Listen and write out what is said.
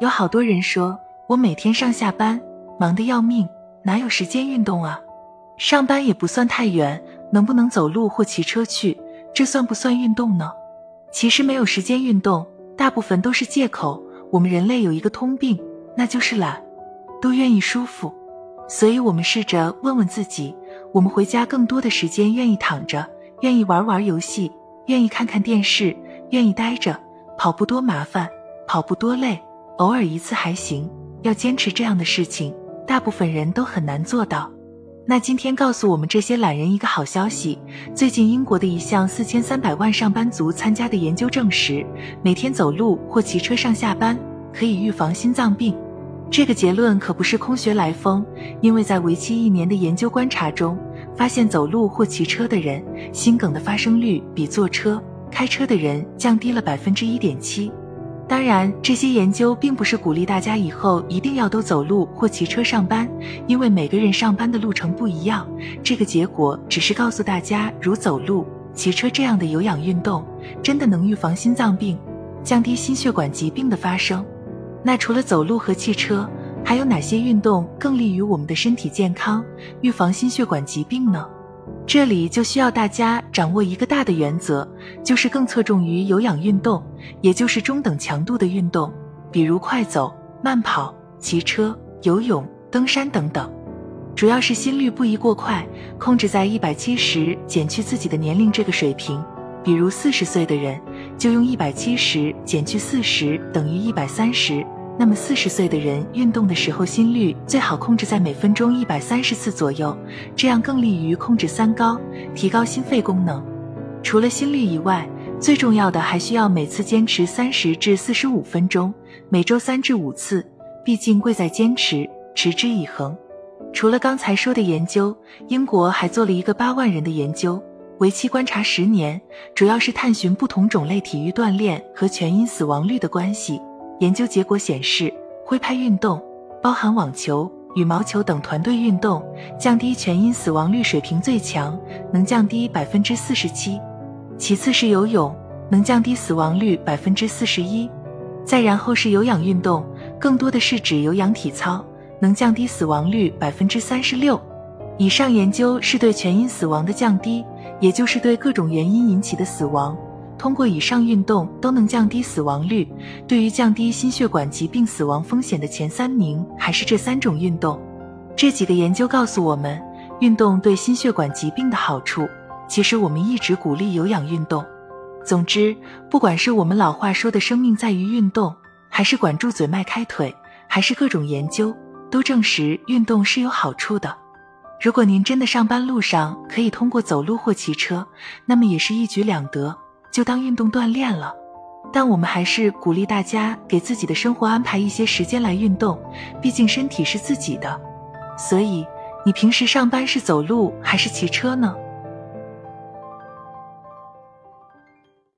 有好多人说，我每天上下班忙得要命，哪有时间运动啊？上班也不算太远，能不能走路或骑车去？这算不算运动呢？其实没有时间运动，大部分都是借口。我们人类有一个通病，那就是懒，都愿意舒服。所以，我们试着问问自己：我们回家更多的时间愿意躺着，愿意玩玩游戏，愿意看看电视，愿意待着。跑步多麻烦，跑步多累。偶尔一次还行，要坚持这样的事情，大部分人都很难做到。那今天告诉我们这些懒人一个好消息：最近英国的一项四千三百万上班族参加的研究证实，每天走路或骑车上下班可以预防心脏病。这个结论可不是空穴来风，因为在为期一年的研究观察中，发现走路或骑车的人心梗的发生率比坐车、开车的人降低了百分之一点七。当然，这些研究并不是鼓励大家以后一定要都走路或骑车上班，因为每个人上班的路程不一样。这个结果只是告诉大家，如走路、骑车这样的有氧运动，真的能预防心脏病，降低心血管疾病的发生。那除了走路和汽车，还有哪些运动更利于我们的身体健康，预防心血管疾病呢？这里就需要大家掌握一个大的原则，就是更侧重于有氧运动，也就是中等强度的运动，比如快走、慢跑、骑车、游泳、登山等等。主要是心率不宜过快，控制在一百七十减去自己的年龄这个水平。比如四十岁的人，就用一百七十减去四十等于一百三十。那么四十岁的人运动的时候，心率最好控制在每分钟一百三十次左右，这样更利于控制三高，提高心肺功能。除了心率以外，最重要的还需要每次坚持三十至四十五分钟，每周三至五次。毕竟贵在坚持，持之以恒。除了刚才说的研究，英国还做了一个八万人的研究，为期观察十年，主要是探寻不同种类体育锻炼和全因死亡率的关系。研究结果显示，挥拍运动包含网球、羽毛球等团队运动，降低全因死亡率水平最强，能降低百分之四十七。其次是游泳，能降低死亡率百分之四十一。再然后是有氧运动，更多的是指有氧体操，能降低死亡率百分之三十六。以上研究是对全因死亡的降低，也就是对各种原因引起的死亡。通过以上运动都能降低死亡率，对于降低心血管疾病死亡风险的前三名还是这三种运动。这几个研究告诉我们，运动对心血管疾病的好处。其实我们一直鼓励有氧运动。总之，不管是我们老话说的“生命在于运动”，还是管住嘴迈开腿，还是各种研究，都证实运动是有好处的。如果您真的上班路上可以通过走路或骑车，那么也是一举两得。就当运动锻炼了，但我们还是鼓励大家给自己的生活安排一些时间来运动，毕竟身体是自己的。所以，你平时上班是走路还是骑车呢？